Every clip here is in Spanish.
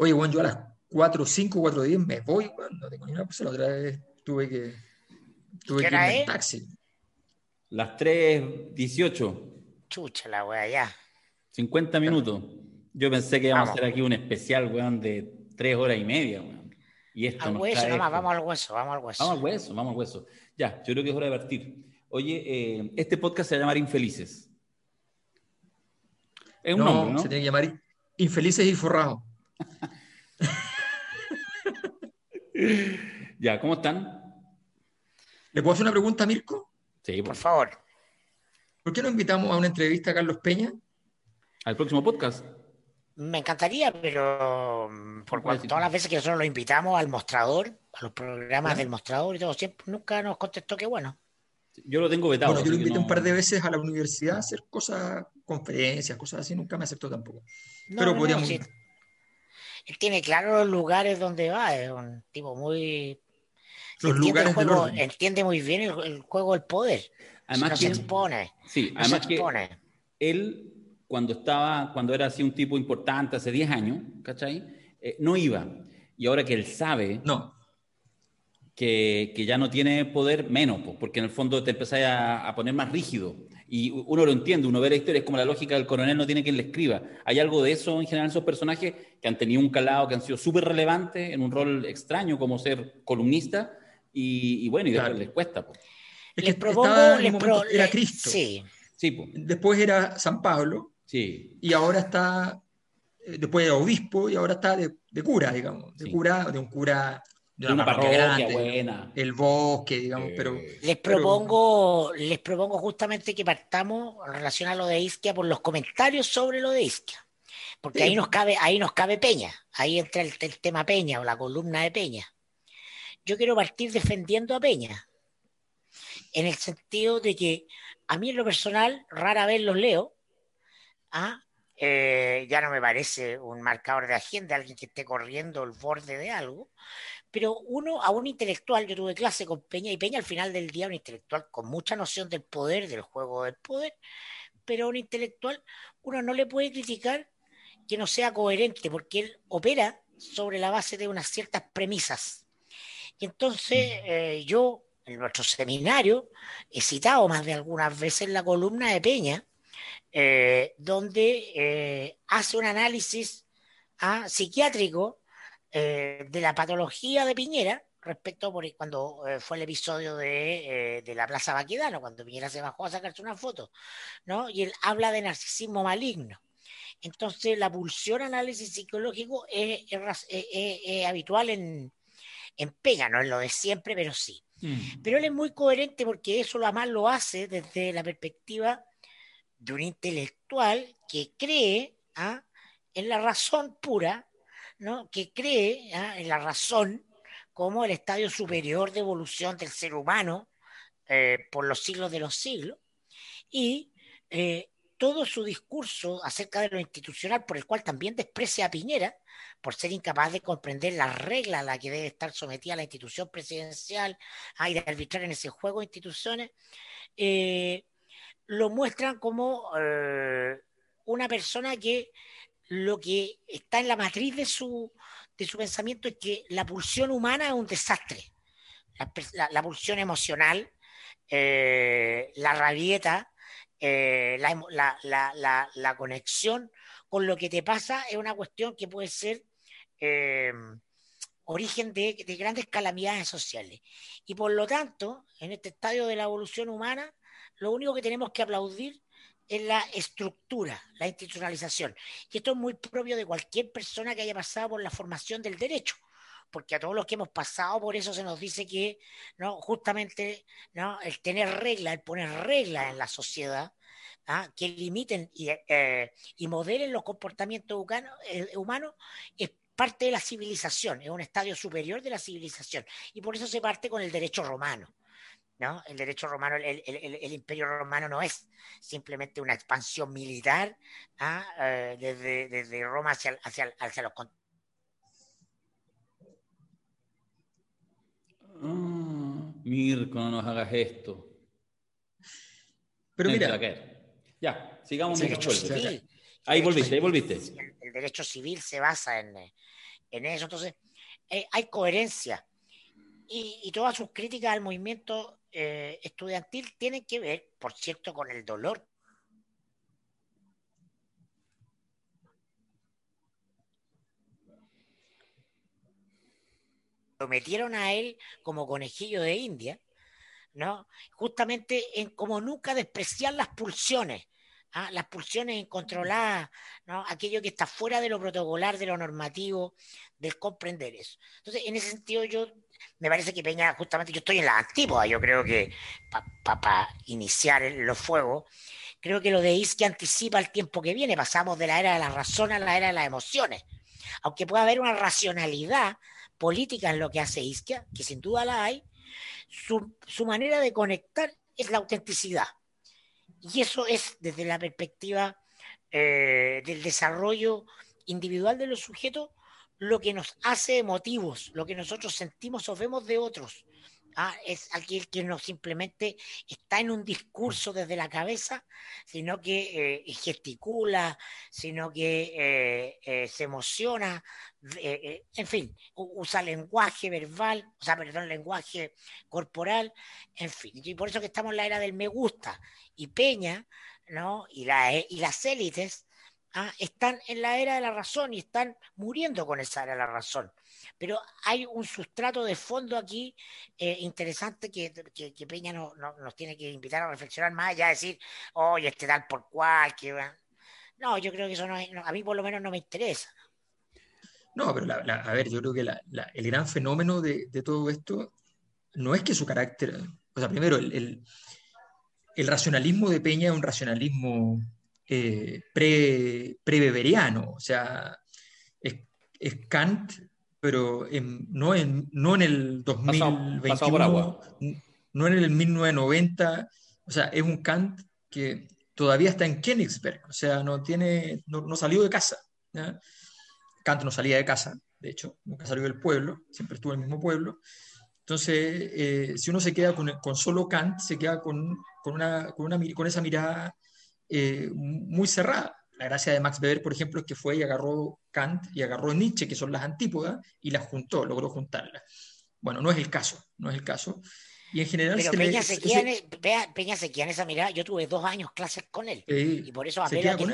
Oye, bueno, yo a las 4, 5, 4, 10 me voy, no tengo ni una cosa. La otra vez tuve que, tuve que irme en taxi. Las 3, 18. Chucha la wea, ya. 50 minutos. Yo pensé que íbamos a hacer aquí un especial, weón, de 3 horas y media, weón. Y esto al hueso, nomás, vamos al hueso, vamos al hueso. Vamos al hueso, vamos al hueso. Ya, yo creo que es hora de partir. Oye, eh, este podcast se va a llamar Infelices. Es un nombre, ¿no? Se tiene que llamar Infelices y Forrados. ya, ¿cómo están? ¿Le puedo hacer una pregunta a Mirko? Sí, por favor. ¿Por qué no invitamos a una entrevista a Carlos Peña? Al próximo podcast. Me encantaría, pero por todas las veces que nosotros lo invitamos al mostrador, a los programas del mostrador y todo, siempre nunca nos contestó que bueno. Yo lo tengo vetado. Bueno, yo lo invité un par de veces a la universidad a hacer cosas, conferencias, cosas así, nunca me aceptó tampoco. pero podríamos. Él tiene claro los lugares donde va, es un tipo muy. Los lugares entiende muy bien el, juego del poder. Además, se expone. Sí, además que él, cuando estaba, cuando era así un tipo importante hace 10 años, ¿cachai? Eh, no iba. Y ahora que él sabe. No que, ya no tiene poder, menos, porque en el fondo te empezás a, poner más rígido. Y uno lo entiende, uno ve la historia, es como la lógica del coronel no tiene quien le escriba. Hay algo de eso en general en esos personajes que han tenido un calado, que han sido súper relevantes en un rol extraño como ser columnista, y, bueno, y después les cuesta. les propongo, les era Cristo. Sí. sí Después era San Pablo. Sí. Y ahora está, eh, después de obispo, y ahora está de, cura, digamos, de cura, de un cura de una, parroquia, buena. El bosque, digamos, pero... Les propongo, les propongo justamente que partamos en relación a lo de Isquia por los comentarios sobre lo de Isquia. Porque ahí nos cabe, ahí nos cabe Peña, ahí entra el, tema Peña o la columna de Peña. Yo quiero partir defendiendo a Peña, en el sentido de que a mí en lo personal rara vez los leo, ¿ah? Eh, ya no me parece un marcador de agenda, alguien que esté corriendo el borde de algo, pero uno, a un intelectual, yo tuve clase con Peña, y Peña al final del día, un intelectual con mucha noción del poder, del juego del poder, pero a un intelectual uno no le puede criticar que no sea coherente, porque él opera sobre la base de unas ciertas premisas. Y entonces mm. eh, yo, en nuestro seminario, he citado más de algunas veces la columna de Peña, eh, donde eh, hace un análisis ah, psiquiátrico eh, de la patología de Piñera respecto por cuando eh, fue el episodio eh, de, la Plaza Baquedano, cuando Piñera se bajó a sacarse una foto, ¿no? Y él habla de narcisismo maligno. Entonces, la pulsión análisis psicológico es, habitual en, en Pega, no es lo de siempre, pero sí. Mm. Pero él es muy coherente porque eso lo más lo hace desde la perspectiva de un intelectual que cree ¿ah? en la razón pura que cree ¿ah? en la razón como el estadio superior de evolución del ser humano eh, por los siglos de los siglos, y eh, todo su discurso acerca de lo institucional, por el cual también desprecia a Piñera, por ser incapaz de comprender la regla a la que debe estar sometida la institución presidencial ah, y de arbitrar en ese juego de instituciones, eh, lo muestran como una persona que lo que está en la matriz de su, de su pensamiento es que la pulsión humana es un desastre. La, pulsión emocional, eh, la rabieta, eh, la, conexión con lo que te pasa es una cuestión que puede ser eh, origen de, de, grandes calamidades sociales. Y por lo tanto, en este estadio de la evolución humana, lo único que tenemos que aplaudir en la estructura, la institucionalización. Y esto es muy propio de cualquier persona que haya pasado por la formación del derecho, porque a todos los que hemos pasado por eso se nos dice que no justamente ¿no? el tener reglas, el poner reglas en la sociedad, ¿ah? que limiten y, eh, y, modelen los comportamientos eh, humanos, es parte de la civilización, es un estadio superior de la civilización. Y por eso se parte con el derecho romano. ¿No? El derecho romano, el, imperio romano no es simplemente una expansión militar ¿ah? eh, desde, Roma hacia, hacia, hacia los ah, Mirko, no nos hagas esto. Pero mira. Ya, sigamos. Sí, Ahí volviste, ahí volviste. El, derecho civil se basa en, en eso. Entonces, eh, hay coherencia. Y, todas sus críticas al movimiento eh, estudiantil tienen que ver, por cierto, con el dolor lo metieron a él como conejillo de India, ¿no? Justamente en como nunca despreciar las pulsiones, ¿ah? las pulsiones incontroladas, ¿no? Aquello que está fuera de lo protocolar, de lo normativo, del comprender eso. Entonces, en ese sentido, yo me parece que Peña, justamente, yo estoy en la antípoda, yo creo que para iniciar los fuegos, creo que lo de Isque anticipa el tiempo que viene, pasamos de la era de la razón a la era de las emociones. Aunque pueda haber una racionalidad política en lo que hace Isquia, que sin duda la hay, su, manera de conectar es la autenticidad. Y eso es desde la perspectiva eh, del desarrollo individual de los sujetos lo que nos hace emotivos, lo que nosotros sentimos o vemos de otros. Ah, es aquel que no simplemente está en un discurso desde la cabeza, sino que eh, gesticula, sino que eh, eh, se emociona, en fin, usa lenguaje verbal, o sea, perdón, lenguaje corporal, en fin. Y por eso que estamos en la era del me gusta. Y Peña, ¿no? Y, y las élites ah, están en la era de la razón y están muriendo con esa era de la razón. Pero hay un sustrato de fondo aquí eh, interesante que, Peña no, nos tiene que invitar a reflexionar más allá de decir, oye, este tal por cual, que... No, yo creo que eso no, a mí por lo menos no me interesa. No, pero a ver, yo creo que el gran fenómeno de, todo esto no es que su carácter, o sea, primero, el, racionalismo de Peña es un racionalismo eh, pre-beberiano, o sea, es Kant pero no, en, no en el 2021, no en el 1990, o sea, es un Kant que todavía está en Königsberg, o sea, no, tiene, no, salió de casa. Kant no salía de casa, de hecho, nunca salió del pueblo, siempre estuvo en el mismo pueblo. Entonces, eh, si uno se queda con, con, solo Kant, se queda con, con, una, con, una, con esa mirada eh, muy cerrada. La gracia de Max Weber, por ejemplo, es que fue y agarró Kant y agarró Nietzsche, que son las antípodas, y las juntó, logró juntarlas. Bueno, no es el caso, no es el caso. Y en general... Pero Peña, se queda en, Peña se queda en esa mirada. Yo tuve dos años clases con él. y por eso apelo a que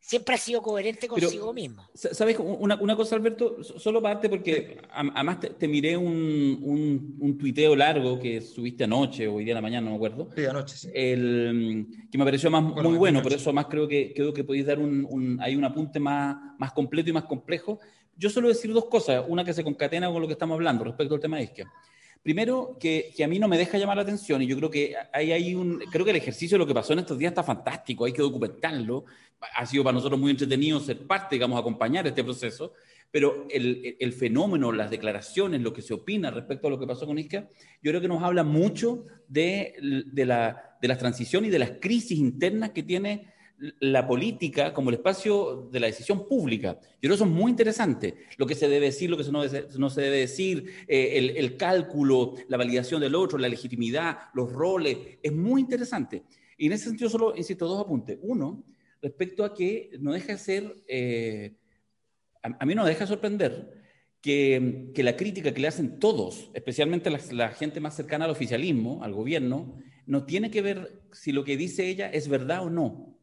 siempre ha sido coherente consigo mismo. ¿Sabes? Una, una, cosa, Alberto, solo parte porque además te, miré un, un, un, tuiteo largo que subiste anoche o hoy día de la mañana, no me acuerdo. Sí, anoche, sí. El, que me pareció más, muy bueno, por eso más creo que, creo que podéis dar un, un, hay un apunte más, más completo y más complejo. Yo suelo decir dos cosas, una que se concatena con lo que estamos hablando respecto al tema de izquierda. Primero, que, a mí no me deja llamar la atención y yo creo que hay, un, creo que el ejercicio de lo que pasó en estos días está fantástico, hay que documentarlo. Ha sido para nosotros muy entretenido ser parte, digamos, acompañar este proceso, pero el, el fenómeno, las declaraciones, lo que se opina respecto a lo que pasó con Isca, yo creo que nos habla mucho de, de, la, de las transiciones y de las crisis internas que tiene la política como el espacio de la decisión pública. Yo creo que eso es muy interesante. Lo que se debe decir, lo que no, se debe decir, eh, el, cálculo, la validación del otro, la legitimidad, los roles, es muy interesante. Y en ese sentido solo insisto dos apuntes. Uno, respecto a que no deja de ser, eh, a, mí no deja de sorprender que, la crítica que le hacen todos, especialmente la gente más cercana al oficialismo, al gobierno, no tiene que ver si lo que dice ella es verdad o no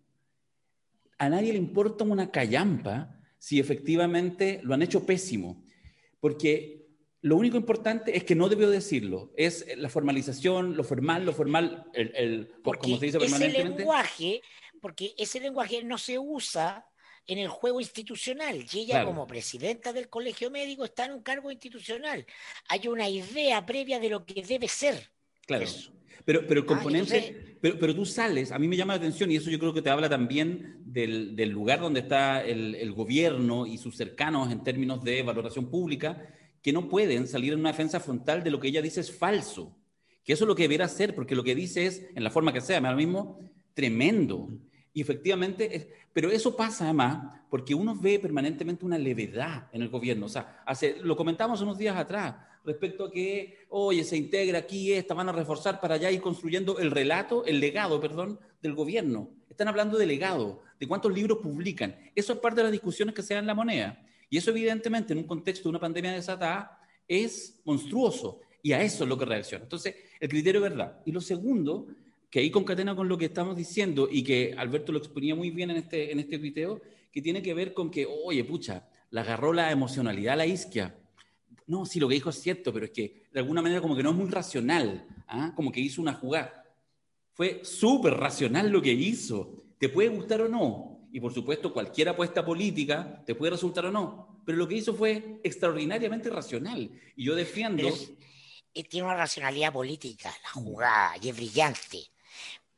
a nadie le importa una callampa si efectivamente lo han hecho pésimo, porque lo único importante es que no debió decirlo, es la formalización, lo formal, lo formal, el, como se dice permanentemente. Ese lenguaje, porque ese lenguaje no se usa en el juego institucional y ella como presidenta del colegio médico está en un cargo institucional. Hay una idea previa de lo que debe ser. Claro. Pero, pero el ah, componente, pero, pero, tú sales, a mí me llama la atención y eso yo creo que te habla también del, del lugar donde está el, el, gobierno y sus cercanos en términos de valoración pública, que no pueden salir en una defensa frontal de lo que ella dice es falso. Que eso es lo que debería hacer, porque lo que dice es, en la forma que sea, ahora mismo, tremendo. Y efectivamente, pero eso pasa además porque uno ve permanentemente una levedad en el gobierno. O sea, hace, lo comentamos unos días atrás respecto a que, oye, se integra aquí esta, van a reforzar para allá ir construyendo el relato, el legado, perdón, del gobierno. Están hablando de legado, de cuántos libros publican. Eso es parte de las discusiones que se dan en la moneda. Y eso evidentemente en un contexto de una pandemia desatada es monstruoso. Y a eso es lo que reacciona. Entonces, el criterio es verdad. Y lo segundo, que ahí concatena con lo que estamos diciendo y que Alberto lo exponía muy bien en este, en este video, que tiene que ver con que, oye, pucha, la agarró la emocionalidad la isquia. No, sí, lo que dijo es cierto, pero es que de alguna manera como que no es muy racional, ¿ah? como que hizo una jugada. Fue súper racional lo que hizo. Te puede gustar o no. Y por supuesto, cualquier apuesta política te puede resultar o no. Pero lo que hizo fue extraordinariamente racional. Y yo defiendo... tiene una racionalidad política, la jugada, y es brillante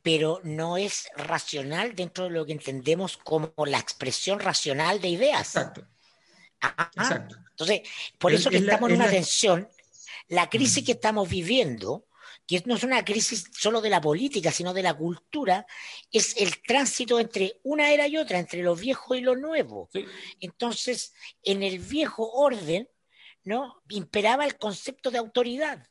pero no es racional dentro de lo que entendemos como la expresión racional de ideas. Exacto. Exacto. Entonces, por eso que estamos en una tensión, la crisis que estamos viviendo, que no es una crisis solo de la política, sino de la cultura, es el tránsito entre una era y otra, entre lo viejo y lo nuevo. Entonces, en el viejo orden, ¿no? Imperaba el concepto de autoridad.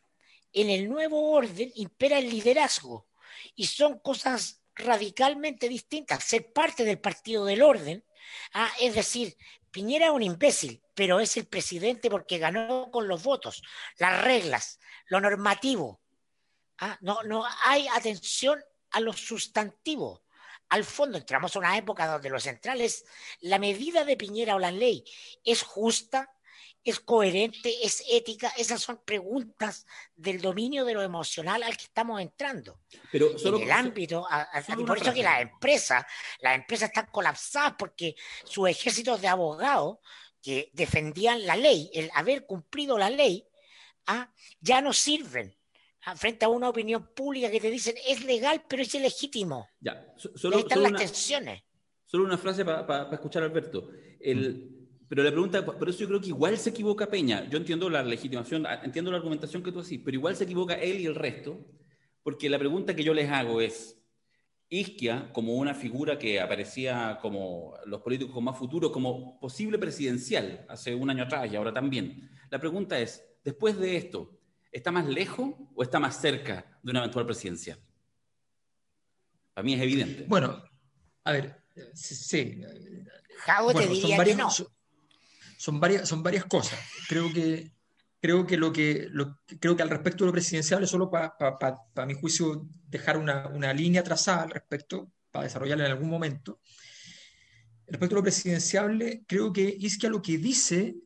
En el nuevo orden impera el liderazgo y son cosas radicalmente distintas. Ser parte del partido del orden, ah, es decir, Piñera es un imbécil, pero es el presidente porque ganó con los votos, las reglas, lo normativo. Ah, no, no hay atención a lo sustantivo. Al fondo entramos a una época donde lo central es la medida de Piñera o la ley es justa, es coherente, es ética, esas son preguntas del dominio de lo emocional al que estamos entrando. Pero en el ámbito, por eso que las empresas, las empresas están colapsadas porque sus ejércitos de abogados que defendían la ley, el haber cumplido la ley, ¿ah? ya no sirven ¿ah? frente a una opinión pública que te dicen es legal pero es ilegítimo. Ya, solo, están las tensiones. Solo una frase para escuchar a Alberto. El, pero la pregunta, por eso yo creo que igual se equivoca Peña. Yo entiendo la legitimación, entiendo la argumentación que tú haces, pero igual se equivoca él y el resto, porque la pregunta que yo les hago es, Isquia, como una figura que aparecía como los políticos con más futuro, como posible presidencial hace un año atrás y ahora también. La pregunta es, después de esto, ¿está más lejos o está más cerca de una eventual presidencia? Para mí es evidente. Bueno, a ver, sí. te diría que no son varias, son varias cosas. Creo que, creo que, lo que, creo que al respecto de lo presidencial es solo para, para, mi juicio, dejar una, una, línea trazada al respecto, para desarrollarla en algún momento. Respecto a lo presidenciable, creo que Isquia lo que dice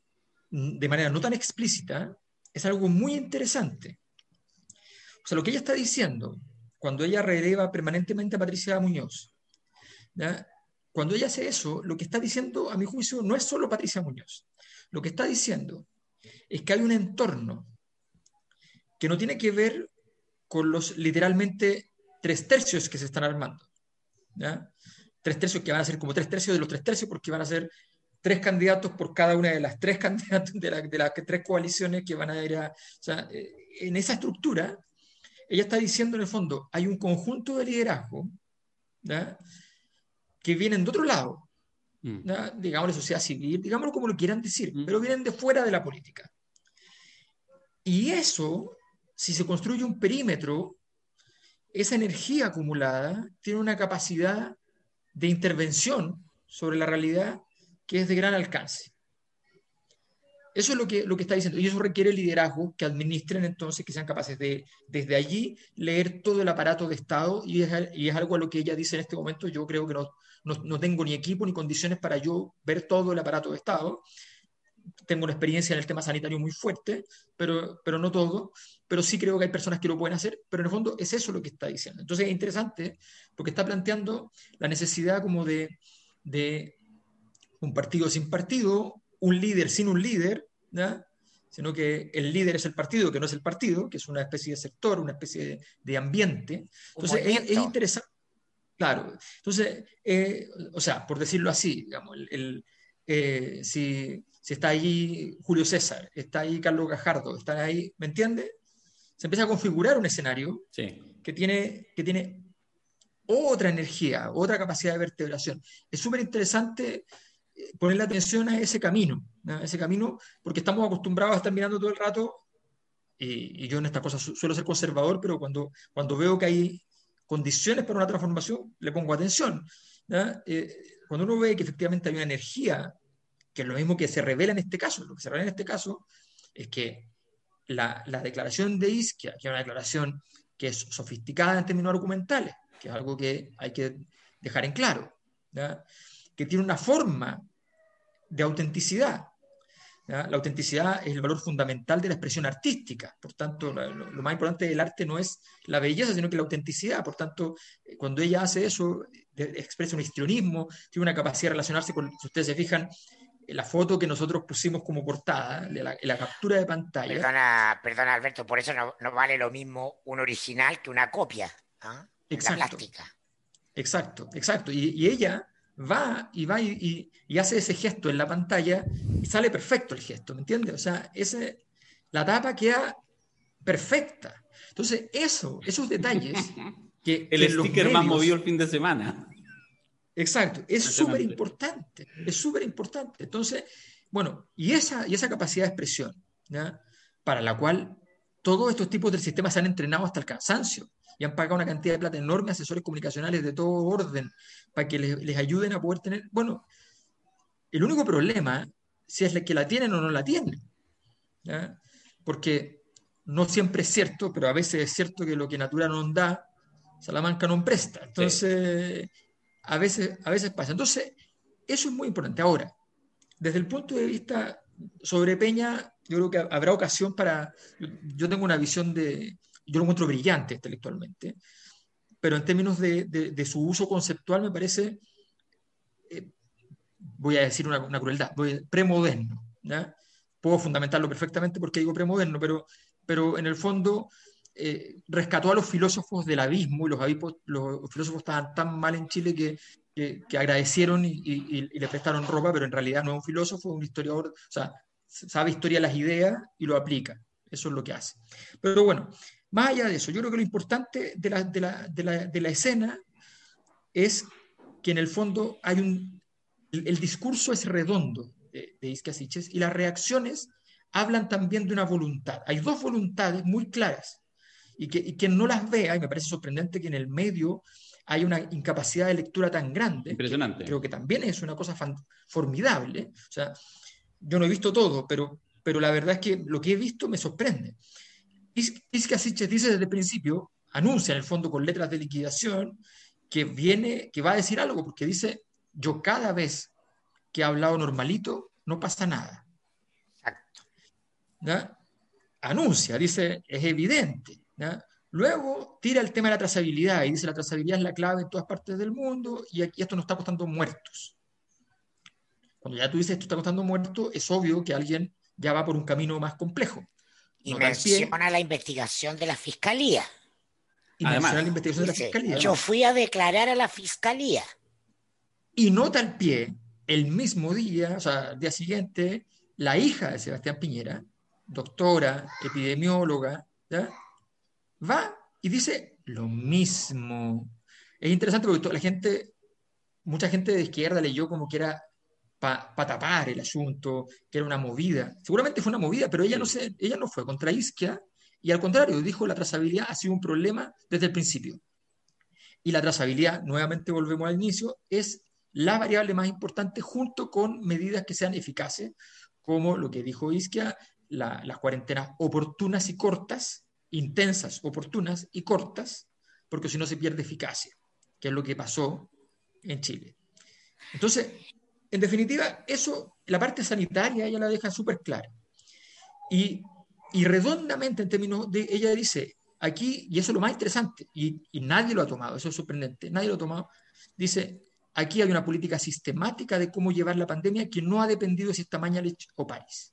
mm, de manera no tan explícita es algo muy interesante. O sea, lo que ella está diciendo, cuando ella releva permanentemente a Patricia Muñoz, ¿ya? Cuando ella hace eso, lo que está diciendo, a mi juicio, no es solo Patricia Muñoz. Lo que está diciendo es que hay un entorno que no tiene que ver con los literalmente tres tercios que se están armando. Tres tercios que van a ser como tres tercios de los tres tercios porque van a ser tres candidatos por cada una de las tres candidatos de, las tres coaliciones que van a ir a... Eh, en esa estructura, ella está diciendo en el fondo, hay un conjunto de liderazgo. Que vienen de otro lado, mm. digamos la sociedad civil, digámoslo como lo quieran decir, mm. pero vienen de fuera de la política. Y eso, si se construye un perímetro, esa energía acumulada tiene una capacidad de intervención sobre la realidad que es de gran alcance. Eso es lo que, lo que está diciendo. Y eso requiere liderazgo que administren entonces, que sean capaces de desde allí leer todo el aparato de Estado. Y es, algo a lo que ella dice en este momento. Yo creo que no, no, tengo ni equipo ni condiciones para yo ver todo el aparato de Estado. Tengo una experiencia en el tema sanitario muy fuerte, pero, pero no todo. Pero sí creo que hay personas que lo pueden hacer, pero en el fondo es eso lo que está diciendo. Entonces es interesante porque está planteando la necesidad como de, de un partido sin partido, un líder sin un líder, sino que el líder es el partido, que no es el partido, que es una especie de sector, una especie de, ambiente. Entonces es, es, interesante. Claro, entonces, eh, o sea, por decirlo así, digamos, el, eh, si, si, está ahí Julio César, está ahí Carlos Gajardo, están ahí, ¿me entiende? Se empieza a configurar un escenario que, tiene, que tiene otra energía, otra capacidad de vertebración. Es súper interesante poner la atención a ese camino, a ese camino, porque estamos acostumbrados a estar mirando todo el rato, y, yo en esta cosa suelo ser conservador, pero cuando, cuando veo que hay condiciones para una transformación, le pongo atención. eh, cuando uno ve que efectivamente hay una energía, que es lo mismo que se revela en este caso, lo que se revela en este caso es que la, la declaración de Isquia, que es una declaración que es sofisticada en términos argumentales, que es algo que hay que dejar en claro, que tiene una forma de autenticidad. La autenticidad es el valor fundamental de la expresión artística. Por tanto, lo, más importante del arte no es la belleza, sino que la autenticidad. Por tanto, eh, cuando ella hace eso, expresa un histrionismo, tiene una capacidad de relacionarse con, si ustedes se fijan, la foto que nosotros pusimos como portada, la, la captura de pantalla. Perdona, perdona, Alberto, por eso no, vale lo mismo un original que una copia. ¿ah? Exacto. La plástica. Exacto, exacto. Y, ella va y va y, hace ese gesto en la pantalla y sale perfecto el gesto, ¿me entiendes? O sea, ese, la tapa queda perfecta. Entonces, eso, esos detalles que... el sticker más movido el fin de semana. Exacto, es súper importante, es súper importante. Entonces, bueno, y esa, y esa capacidad de expresión, para la cual todos estos tipos del sistema se han entrenado hasta el cansancio y han pagado una cantidad de plata enorme a asesores comunicacionales de todo orden para que les, ayuden a poder tener, bueno, el único problema si es que la tienen o no la tienen, porque no siempre es cierto, pero a veces es cierto que lo que Natura no da, Salamanca no presta. Entonces, a veces, a veces pasa. Entonces, eso es muy importante. Ahora, desde el punto de vista sobre Peña, yo creo que habrá ocasión para... Yo tengo una visión de... Yo lo encuentro brillante intelectualmente, pero en términos de, de, su uso conceptual me parece, eh, voy a decir una, una crueldad, premoderno. ¿ya? Puedo fundamentarlo perfectamente porque digo premoderno, pero, pero en el fondo eh, rescató a los filósofos del abismo y los, los filósofos estaban tan mal en Chile que, que, agradecieron y, le prestaron ropa, pero en realidad no es un filósofo, es un historiador, o sea, sabe historia las ideas y lo aplica. Eso es lo que hace. Pero bueno, más allá de eso, yo creo que lo importante de la, de la, de la, de la escena es que en el fondo hay un... El, discurso es redondo de, de y las reacciones hablan también de una voluntad. Hay dos voluntades muy claras y que, quien no las vea, y me parece sorprendente que en el medio hay una incapacidad de lectura tan grande. Impresionante. creo que también es una cosa formidable. O sea, yo no he visto todo, pero, pero la verdad es que lo que he visto me sorprende. Isca Siches dice desde el principio, anuncia en el fondo con letras de liquidación, que viene, que va a decir algo, porque dice, yo cada vez que he hablado normalito, no pasa nada. Exacto. Anuncia, dice, es evidente. Luego tira el tema de la trazabilidad y dice la trazabilidad es la clave en todas partes del mundo y aquí esto nos está costando muertos. Cuando ya tú dices esto está costando muertos, es obvio que alguien ya va por un camino más complejo. Y menciona la investigación de la fiscalía. Y menciona la investigación de la fiscalía. Yo fui a declarar a la fiscalía. Y nota al pie, el mismo día, o sea, el día siguiente, la hija de Sebastián Piñera, doctora, epidemióloga, ¿ya? Va y dice lo mismo. Es interesante porque la gente, mucha gente de izquierda leyó como que era para tapar el asunto, que era una movida. Seguramente fue una movida, pero ella no, se, ella no fue contra Isquia y al contrario, dijo la trazabilidad ha sido un problema desde el principio. Y la trazabilidad, nuevamente volvemos al inicio, es la variable más importante junto con medidas que sean eficaces, como lo que dijo Isquia, las cuarentenas oportunas y cortas, intensas, oportunas y cortas, porque si no se pierde eficacia, que es lo que pasó en Chile. Entonces, en definitiva, eso, la parte sanitaria ella la deja súper clara. Y, y, redondamente en términos de, ella dice, aquí, y eso es lo más interesante, y, y nadie lo ha tomado, eso es sorprendente, nadie lo ha tomado, dice, aquí hay una política sistemática de cómo llevar la pandemia que no ha dependido de si está Mañalich o París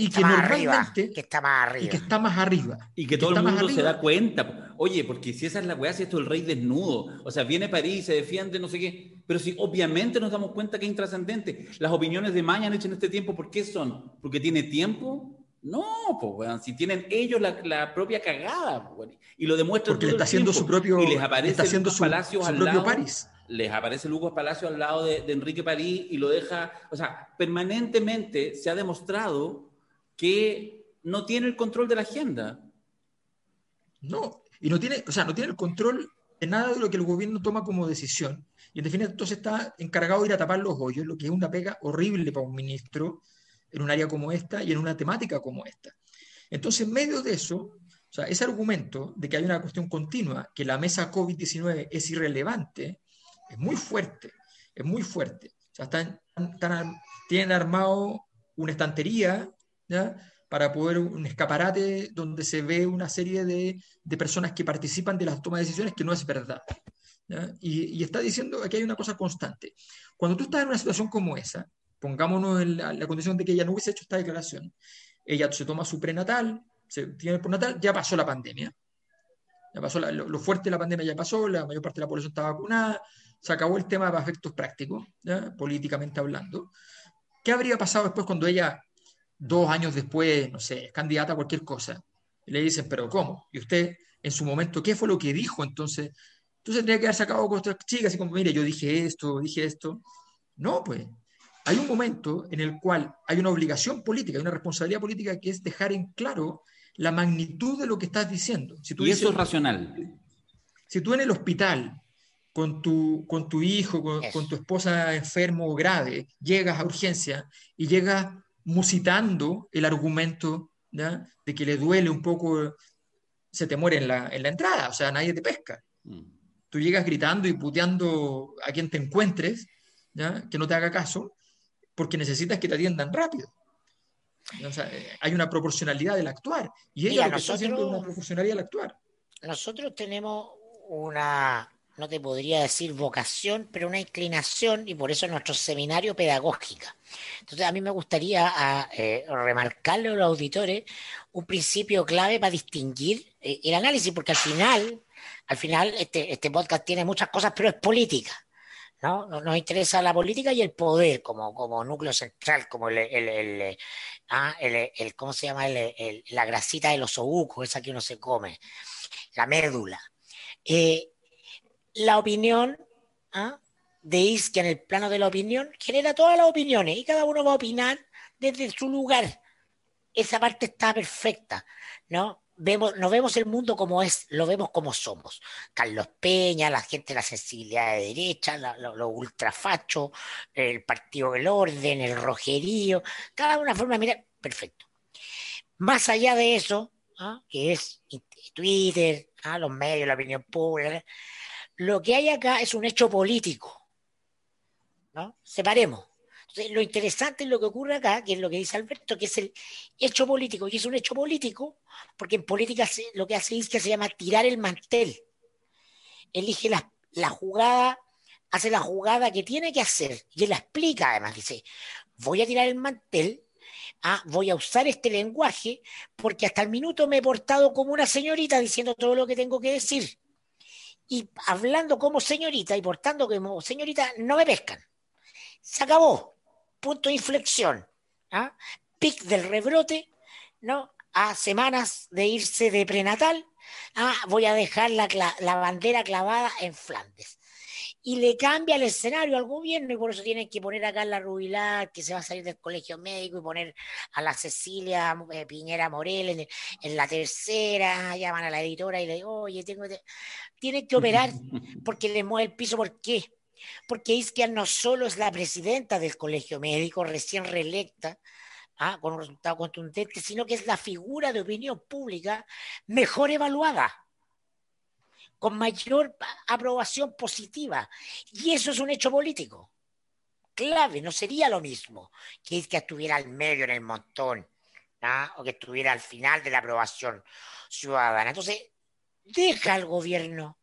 y que normalmente que está más arriba. Y que está más arriba. Y que, todo el mundo se da cuenta. Oye, porque si esa es la weá, si esto es el rey desnudo. O sea, viene París, se defiende, no sé qué. Pero si obviamente nos damos cuenta que es intrascendente. Las opiniones de Maña han hecho en este tiempo, ¿por qué son? ¿Porque tiene tiempo? No, pues, weón, si tienen ellos la, propia cagada, pues, y lo demuestran Porque le está haciendo su propio. Y les aparece haciendo su, Palacios al lado. París. Les aparece Lucas Palacio al lado de, de Enrique París y lo deja. O sea, permanentemente se ha demostrado que no tiene el control de la agenda. No, y no tiene, o sea, no tiene el control de nada de lo que el gobierno toma como decisión. Y en definitiva, entonces está encargado de ir a tapar los hoyos, lo que es una pega horrible para un ministro en un área como esta y en una temática como esta. Entonces, en medio de eso, o sea, ese argumento de que hay una cuestión continua, que la mesa COVID-19 es irrelevante, es muy fuerte, es muy fuerte. O sea, están, tienen armado una estantería para poder un escaparate donde se ve una serie de, de personas que participan de las tomas de decisiones que no es verdad. Y, y, está diciendo que hay una cosa constante. Cuando tú estás en una situación como esa, pongámonos en la, condición de que ella no hubiese hecho esta declaración, ella se toma su prenatal, se tiene el prenatal, ya pasó la pandemia. Ya pasó lo, fuerte de la pandemia ya pasó, la mayor parte de la población está vacunada, se acabó el tema de efectos prácticos, políticamente hablando. ¿Qué habría pasado después cuando ella, dos años después, no sé, es candidata a cualquier cosa? Y le dicen, pero ¿cómo? Y usted, en su momento, ¿qué fue lo que dijo? Entonces, entonces tendría que haber sacado con otras chicas, así como, mire, yo dije esto, dije esto. No, pues, hay un momento en el cual hay una obligación política, hay una responsabilidad política que es dejar en claro la magnitud de lo que estás diciendo. Si tú y eso es racional. Si tú en el hospital con tu, con tu hijo, con, tu esposa enfermo o grave, llegas a urgencia y llegas musitando el argumento de que le duele un poco, se te muere en la, en la entrada, o sea, nadie te pesca. Mm. Tú llegas gritando y puteando a quien te encuentres, ¿ya? que no te haga caso, porque necesitas que te atiendan rápido. Eh, hay una proporcionalidad del actuar. Y ella lo que está haciendo es una proporcionalidad del actuar. Nosotros tenemos una, no te podría decir vocación, pero una inclinación, y por eso nuestro seminario pedagógica. Entonces, a mí me gustaría eh, remarcarle a los auditores un principio clave para distinguir eh, el análisis, porque al final, al final este, este podcast tiene muchas cosas, pero es política. ¿no? Nos interesa la política y el poder como, como núcleo central, como el, el, el, ah, ¿cómo se llama? la grasita de los obucos, esa que uno se come, la médula. Eh, la opinión ¿ah? de Isquia en el plano de la opinión genera todas las opiniones y cada uno va a opinar desde su lugar. Esa parte está perfecta, ¿no? vemos, no vemos el mundo como es, lo vemos como somos. Carlos Peña, la gente de la sensibilidad de derecha, los ultrafachos, el partido del orden, el rojerío, cada una forma de mirar, perfecto. Más allá de eso, ¿ah? que es Twitter, ¿ah? los medios, la opinión pública, lo que hay acá es un hecho político. ¿no? Separemos lo interesante es lo que ocurre acá, que es lo que dice Alberto, que es el hecho político, y es un hecho político, porque en política lo que hace es se llama tirar el mantel. Elige la, la jugada, hace la jugada que tiene que hacer, y él la explica además, dice, voy a tirar el mantel, ah, voy a usar este lenguaje, porque hasta el minuto me he portado como una señorita diciendo todo lo que tengo que decir. Y hablando como señorita y portando como señorita, no me pescan. Se acabó punto de inflexión, ¿ah? pic del rebrote, ¿no? A semanas de irse de prenatal, ¿ah? voy a dejar la, bandera clavada en Flandes. Y le cambia el escenario al gobierno y por eso tienen que poner acá la Rubilar, que se va a salir del colegio médico y poner a la Cecilia eh, Piñera Morel en, la tercera, llaman a la editora y le digo, oye, tengo que... Tienen que operar porque le mueve el piso, ¿por qué? porque Isquia no solo es la presidenta del colegio médico recién reelecta, ah, con un resultado contundente, sino que es la figura de opinión pública mejor evaluada, con mayor aprobación positiva. Y eso es un hecho político. Clave, no sería lo mismo que estuviera al medio en el montón, ¿ah? o que estuviera al final de la aprobación ciudadana. Entonces, deja al gobierno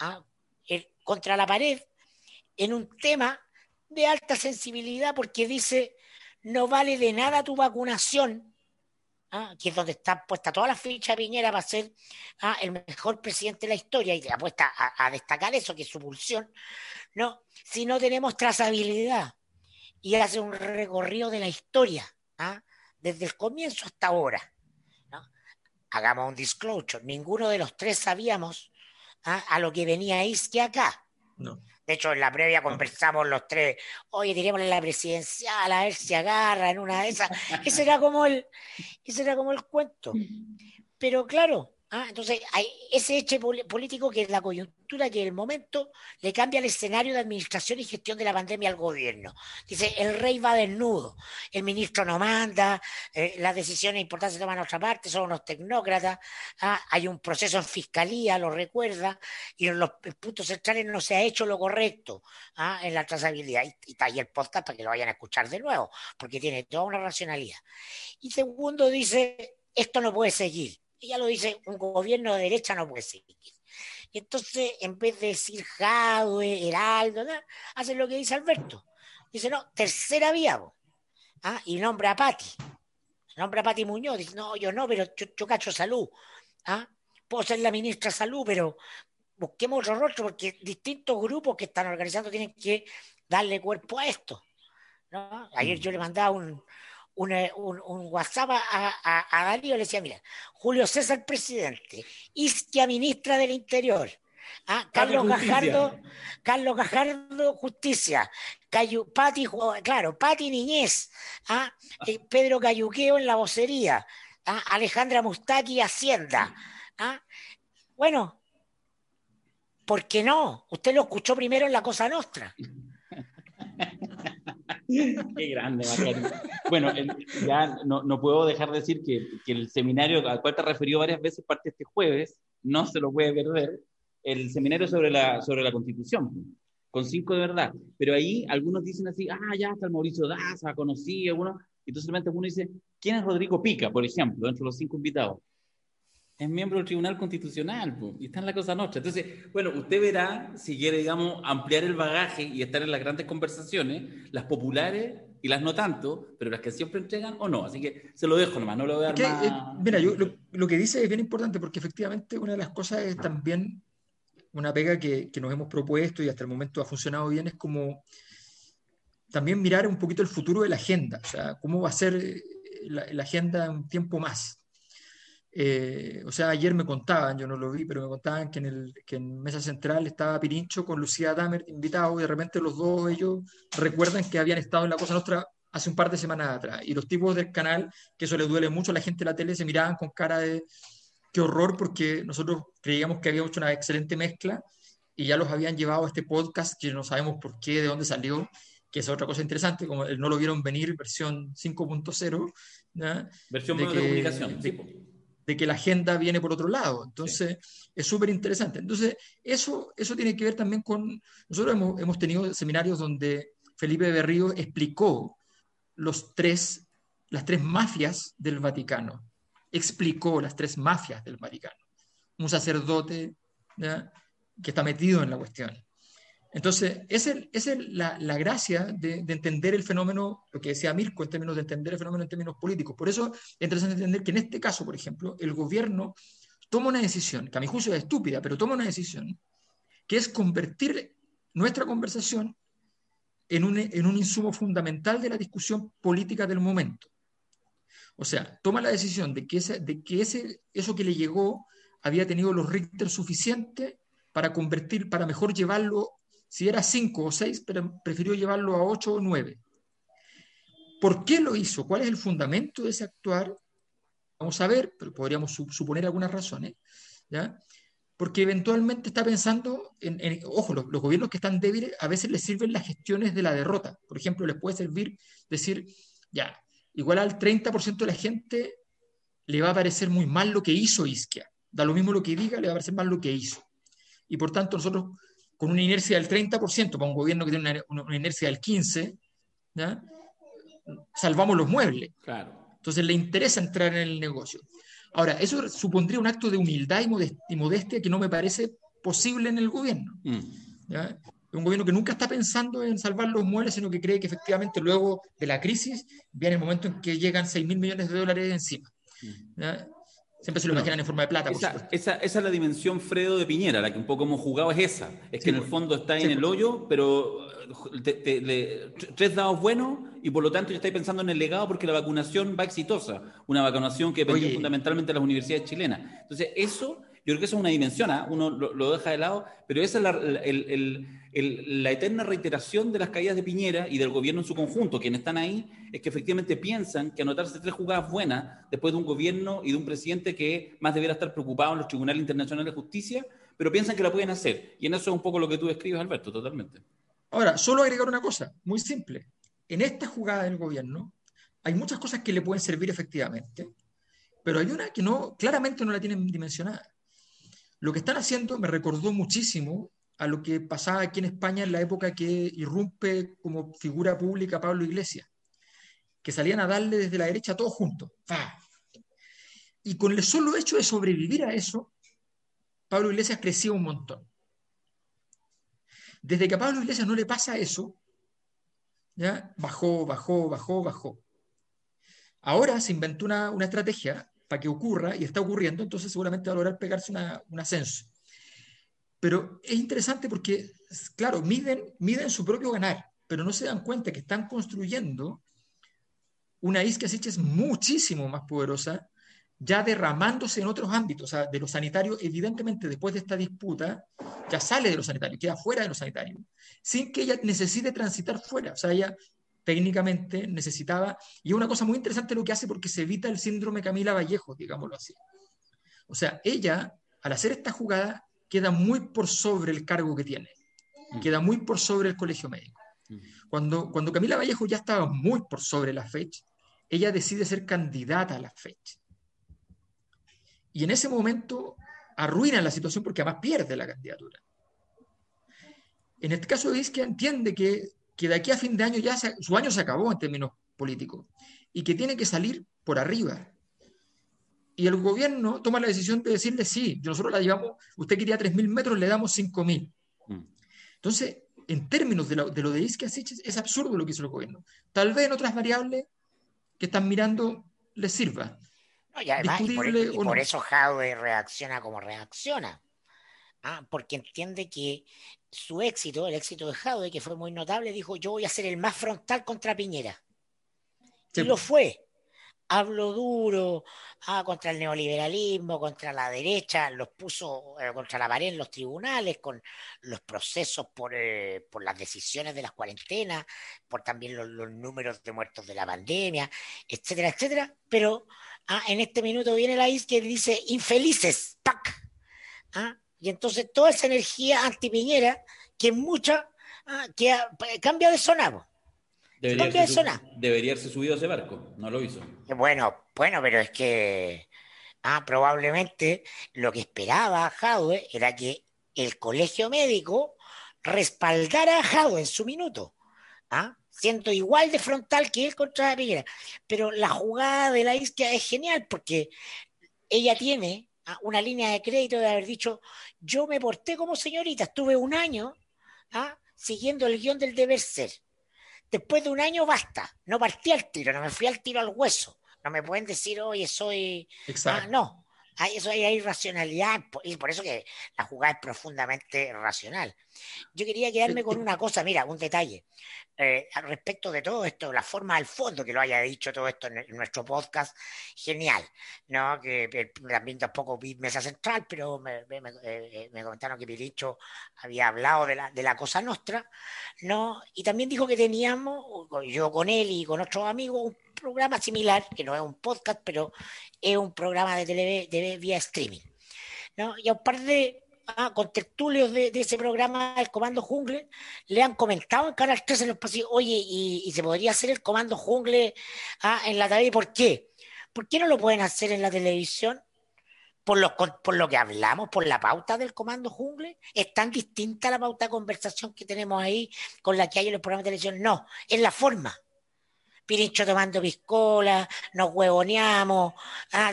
¿ah? contra la pared en un tema de alta sensibilidad porque dice, no vale de nada tu vacunación, ¿ah? que es donde está puesta toda la ficha Piñera para ser ¿ah? el mejor presidente de la historia y apuesta a, destacar eso, que es su pulsión, ¿no? si no tenemos trazabilidad y hace un recorrido de la historia, ¿ah? desde el comienzo hasta ahora. Hagamos un disclosure, ninguno de los tres sabíamos a lo que venía Isque acá. No. De hecho, en la previa conversamos los tres, oye, tirémosle la presidencial, a ver si agarra en una de esas. Ese era como el, ese era como el cuento. Pero claro, ¿ah? Entonces, hay ese hecho político que es la coyuntura en el momento le cambia el escenario de administración y gestión de la pandemia al gobierno. Dice, el rey va desnudo, el ministro no manda, eh, las decisiones importantes se toman a otra parte, son unos tecnócratas, ¿ah? hay un proceso en fiscalía, lo recuerda, y en los puntos centrales no se ha hecho lo correcto ¿ah? en la trazabilidad. Y, está ahí el podcast para que lo vayan a escuchar de nuevo, porque tiene toda una racionalidad. Y segundo, dice, esto no puede seguir ya lo dice, un gobierno de derecha no puede seguir. Y entonces, en vez de decir Jadwe, Heraldo, hacen lo que dice Alberto. Dice, no, tercera vía, ¿Ah? y nombra a Pati. Nombra a Pati Muñoz. Dice, no, yo no, pero yo, cacho salud. ¿Ah? Puedo ser la ministra de salud, pero busquemos otro rostro porque distintos grupos que están organizando tienen que darle cuerpo a esto. Ayer yo le mandaba un, un, WhatsApp a, a, Darío, le decía, mira, Julio César presidente, Isquia ministra del Interior, ¿ah? Carlos Gajardo, Carlos Gajardo Justicia, Pati, claro, Pati Niñez, ¿ah? eh, Pedro Cayuqueo en la vocería, ¿ah? Alejandra Mustaki Hacienda. Bueno, ¿por qué no? Usted lo escuchó primero en la Cosa Nostra. Qué grande, Bueno, ya no, puedo dejar de decir que, el seminario al cual te referido varias veces parte este jueves, no se lo puede perder, el seminario sobre la, sobre la Constitución, con cinco de verdad. Pero ahí algunos dicen así, ah, ya está el Mauricio Daza, conocí a uno. Entonces simplemente uno dice, ¿quién es Rodrigo Pica, por ejemplo, entre los cinco invitados? Es miembro del Tribunal Constitucional y está en la cosa nuestra. Entonces, bueno, usted verá si quiere, digamos, ampliar el bagaje y estar en las grandes conversaciones, las populares y las no tanto, pero las que siempre entregan o no. Así que se lo dejo nomás, no lo voy a dar más... Eh, mira, yo, lo, que dice es bien importante porque efectivamente una de las cosas es también una pega que, que nos hemos propuesto y hasta el momento ha funcionado bien, es como también mirar un poquito el futuro de la agenda, o sea, cómo va a ser eh, la, la agenda un tiempo más. Eh, o sea, ayer me contaban, yo no lo vi, pero me contaban que en, el, que en Mesa Central estaba Pirincho con Lucía Damer invitado y de repente los dos ellos recuerdan que habían estado en la Cosa Nostra hace un par de semanas atrás. Y los tipos del canal, que eso les duele mucho a la gente de la tele, se miraban con cara de qué horror porque nosotros creíamos que había hecho una excelente mezcla y ya los habían llevado a este podcast que no sabemos por qué, de dónde salió, que es otra cosa interesante, como no lo vieron venir, versión 5.0. Versión de, de comunicación de que la agenda viene por otro lado. Entonces, es súper interesante. Entonces, eso, eso tiene que ver también con... Nosotros hemos, hemos, tenido seminarios donde Felipe Berrío explicó los tres, las tres mafias del Vaticano. Explicó las tres mafias del Vaticano. Un sacerdote que está metido en la cuestión. Entonces, esa es, la, gracia de, entender el fenómeno, lo que decía Mirko, en términos de entender el fenómeno en términos políticos. Por eso es interesante entender que en este caso, por ejemplo, el gobierno toma una decisión, que a mi juicio es estúpida, pero toma una decisión, que es convertir nuestra conversación en un, en un insumo fundamental de la discusión política del momento. O sea, toma la decisión de que, ese, de que ese, eso que le llegó había tenido los Richter suficientes para convertir, para mejor llevarlo si era cinco o seis, pero prefirió llevarlo a ocho o nueve. ¿Por qué lo hizo? ¿Cuál es el fundamento de ese actuar? Vamos a ver, pero podríamos suponer algunas razones, ¿ya? Porque eventualmente está pensando en, ojo, los, gobiernos que están débiles a veces les sirven las gestiones de la derrota. Por ejemplo, les puede servir decir, ya, igual al 30% de la gente le va a parecer muy mal lo que hizo Isquia. Da lo mismo lo que diga, le va a parecer mal lo que hizo. Y por tanto, nosotros con una inercia del 30%, para un gobierno que tiene una, inercia del 15%, salvamos los muebles. Claro. Entonces le interesa entrar en el negocio. Ahora, eso supondría un acto de humildad y modestia que no me parece posible en el gobierno. Mm. Un gobierno que nunca está pensando en salvar los muebles, sino que cree que efectivamente luego de la crisis viene el momento en que llegan 6 mil millones de dólares encima. Mm. ¿ya? Siempre se lo imaginan en forma de plata. esa, esa, esa, es la dimensión Fredo de Piñera, la que un poco hemos jugado es esa. Es que en el fondo está en el hoyo, pero tres dados buenos y por lo tanto ya estáis pensando en el legado porque la vacunación va exitosa. Una vacunación que depende fundamentalmente de las universidades chilenas. Entonces, eso, yo creo que eso es una dimensión, ¿ah? uno lo, deja de lado, pero esa es la, el, la eterna reiteración de las caídas de Piñera y del gobierno en su conjunto, quienes están ahí, es que efectivamente piensan que anotarse tres jugadas buenas después de un gobierno y de un presidente que más debiera estar preocupado en los tribunales internacionales de justicia, pero piensan que la pueden hacer. Y en eso es un poco lo que tú describes, Alberto, totalmente. Ahora, solo agregar una cosa, muy simple. En esta jugada del gobierno hay muchas cosas que le pueden servir efectivamente, pero hay una que no, claramente no la tienen dimensionada. Lo que están haciendo me recordó muchísimo a lo que pasaba aquí en España en la época que irrumpe como figura pública Pablo Iglesias, que salían a darle desde la derecha todos juntos. Y con el solo hecho de sobrevivir a eso, Pablo Iglesias crecía un montón. Desde que a Pablo Iglesias no le pasa eso, ¿ya? bajó, bajó, bajó, bajó. Ahora se inventó una, una estrategia para que ocurra y está ocurriendo, entonces seguramente va a lograr pegarse un ascenso. Pero es interesante porque, claro, miden, miden su propio ganar, pero no se dan cuenta que están construyendo una isquia es muchísimo más poderosa, ya derramándose en otros ámbitos. O sea, de lo sanitario, evidentemente, después de esta disputa, ya sale de lo sanitario, queda fuera de lo sanitario, sin que ella necesite transitar fuera. O sea, ella técnicamente necesitaba, y es una cosa muy interesante lo que hace porque se evita el síndrome Camila Vallejo, digámoslo así. O sea, ella, al hacer esta jugada, queda muy por sobre el cargo que tiene, mm. queda muy por sobre el colegio médico. Mm. Cuando, cuando Camila Vallejo ya estaba muy por sobre la fecha, ella decide ser candidata a la fecha. Y en ese momento arruina la situación porque además pierde la candidatura. En este caso, que entiende que que de aquí a fin de año ya su año se acabó en términos políticos y que tiene que salir por arriba. Y el gobierno toma la decisión de decirle, sí, nosotros la llevamos, usted quería 3.000 metros, le damos 5.000. Mm. Entonces, en términos de lo de, lo de Iskia es absurdo lo que hizo el gobierno. Tal vez en otras variables que están mirando les sirva. y, por, eso Jaude reacciona como reacciona. Ah, porque entiende que su éxito, el éxito de Jaude, que fue muy notable, dijo, yo voy a ser el más frontal contra Piñera. Y lo fue. Habló duro ah, contra el neoliberalismo, contra la derecha, los puso eh, contra la pared en los tribunales, con los procesos por, eh, por las decisiones de las cuarentenas, por también los, números de muertos de la pandemia, etcétera, etcétera. Pero ah, en este minuto viene la IS que dice, infelices, ¡pac! ¿Ah? Y entonces toda esa energía antipiñera, que mucha, ah, que cambia de zona. Debería cambia de zona. Debería haberse subido a ese barco, no lo hizo. Bueno, bueno, pero es que ah, probablemente lo que esperaba Jadwe era que el colegio médico respaldara a Jadwe en su minuto. ¿ah? siendo igual de frontal que él contra la Piñera. Pero la jugada de la isquia es genial porque ella tiene una línea de crédito de haber dicho, yo me porté como señorita, estuve un año ¿ah? siguiendo el guion del deber ser. Después de un año basta, no partí al tiro, no me fui al tiro al hueso. No me pueden decir, oye, soy... Ah, no, hay, eso hay, racionalidad y por eso que la jugada es profundamente racional. Yo quería quedarme con una cosa, mira, un detalle. Eh, respecto de todo esto, la forma al fondo que lo haya dicho todo esto en, nuestro podcast, genial, ¿no? Que, también tampoco vi mesa central, pero me, eh, comentaron que Pilicho había hablado de la, de la cosa nuestra, ¿no? Y también dijo que teníamos, yo con él y con otros amigos, un programa similar, que no es un podcast, pero es un programa de tele vía streaming, ¿no? Y aparte ah, con tertulios de, ese programa, el Comando Jungle, le han comentado en Canal 3 en los pasillos, oye, y, se podría hacer el Comando Jungle ah, en la tele, ¿por qué? ¿Por qué no lo pueden hacer en la televisión? Por lo, por lo que hablamos, por la pauta del Comando Jungle, es tan distinta la pauta de conversación que tenemos ahí con la que hay en los programas de televisión. No, es la forma. Pirincho tomando piscola, nos huevoneamos, ah,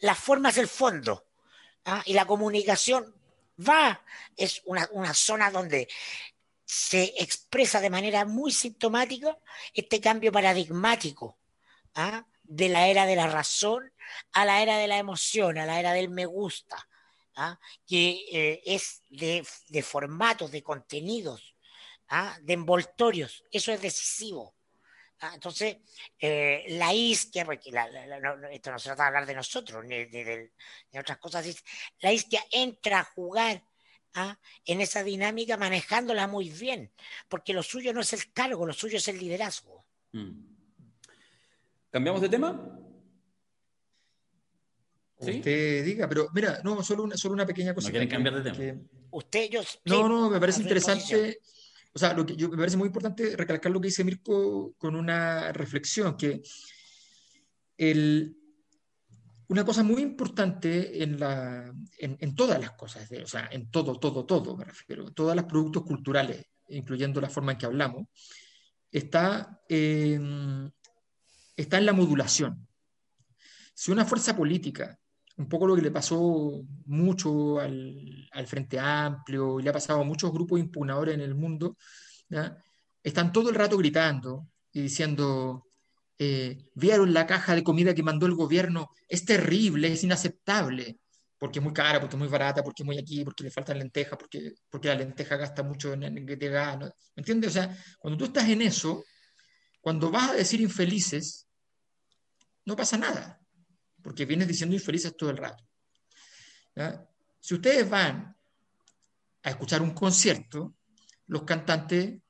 la forma es el fondo. Ah, y la comunicación va, es una, zona donde se expresa de manera muy sintomática este cambio paradigmático ¿ah? de la era de la razón a la era de la emoción, a la era del me gusta, ¿ah? que eh, es de, formatos, de contenidos, de envoltorios. Eso es decisivo. Entonces, eh, la isquia, porque esto no se trata de hablar de nosotros ni de, otras cosas, la isquia entra a jugar ¿ah? en esa dinámica manejándola muy bien, porque lo suyo no es el cargo, lo suyo es el liderazgo. Mm. ¿Cambiamos de tema? Usted diga, pero mira, no, solo una, solo una pequeña cosa. ¿No quieren cambiar de tema? Usted, yo. No, no, me parece interesante. O sea, lo que yo, me parece muy importante recalcar lo que dice Mirko con una reflexión, que el, una cosa muy importante en, la, en, todas las cosas, o sea, en todo, todo, todo, me refiero, todos los productos culturales, incluyendo la forma en que hablamos, está, está en la modulación. Si una fuerza política, un poco lo que le pasó mucho al, Frente Amplio y le ha pasado a muchos grupos impugnadores en el mundo, están todo el rato gritando y diciendo, eh, vieron la caja de comida que mandó el gobierno, es terrible, es inaceptable, porque es muy cara, porque es muy barata, porque es muy aquí, porque le faltan lentejas, porque, porque la lenteja gasta mucho en, en que te gana. ¿Me entiendes? O sea, cuando tú estás en eso, cuando vas a decir infelices, no pasa nada, porque vienes diciendo infelices todo el rato. Si ustedes van a escuchar un concierto, los cantantes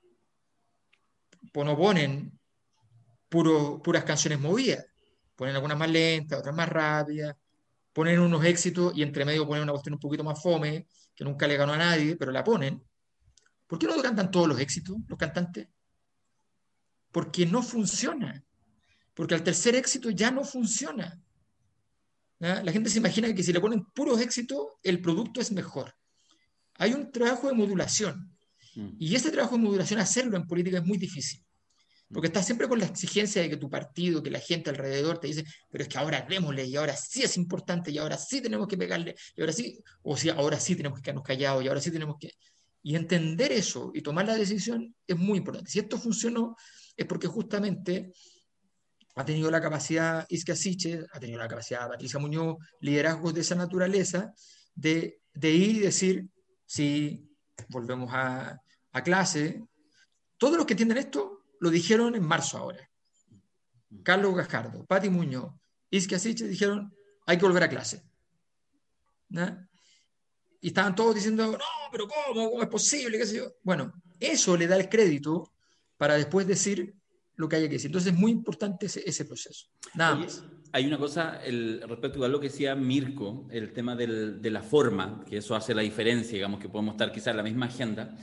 no ponen puras canciones movidas. Ponen algunas más lentas, otras más rápidas, ponen unos éxitos y entre medio ponen una cuestión un poquito más fome, que nunca le ganó a nadie, pero la ponen. ¿Por qué no cantan todos los éxitos, los cantantes? Porque no funciona. Porque al tercer éxito ya no funciona. La gente se imagina que si le ponen puros éxitos, el producto es mejor. Hay un trabajo de modulación. Mm. Y ese trabajo de modulación, hacerlo en política es muy difícil. Porque estás siempre con la exigencia de que tu partido, que la gente alrededor te dice, pero es que ahora démosle y ahora sí es importante y ahora sí tenemos que pegarle y ahora sí, o sea, ahora sí tenemos que quedarnos callados y ahora sí tenemos que... Y entender eso y tomar la decisión es muy importante. Si esto funcionó es porque justamente ha tenido la capacidad Isca Siche, ha tenido la capacidad Patricia Muñoz, liderazgos de esa naturaleza, de, de ir y decir, si volvemos a, a clase, todos los que entienden esto lo dijeron en marzo ahora. Carlos Gascardo, Pati Muñoz, Isque Asiche dijeron, hay que volver a clase. Y estaban todos diciendo, no, pero ¿cómo? ¿Cómo es posible? ¿Qué sé yo? Bueno, eso le da el crédito para después decir lo que haya que decir. Entonces es muy importante ese, proceso. Nada más. Hay una cosa el, respecto a lo que decía Mirko, el tema del, de la forma, que eso hace la diferencia, digamos que podemos estar quizás en la misma agenda,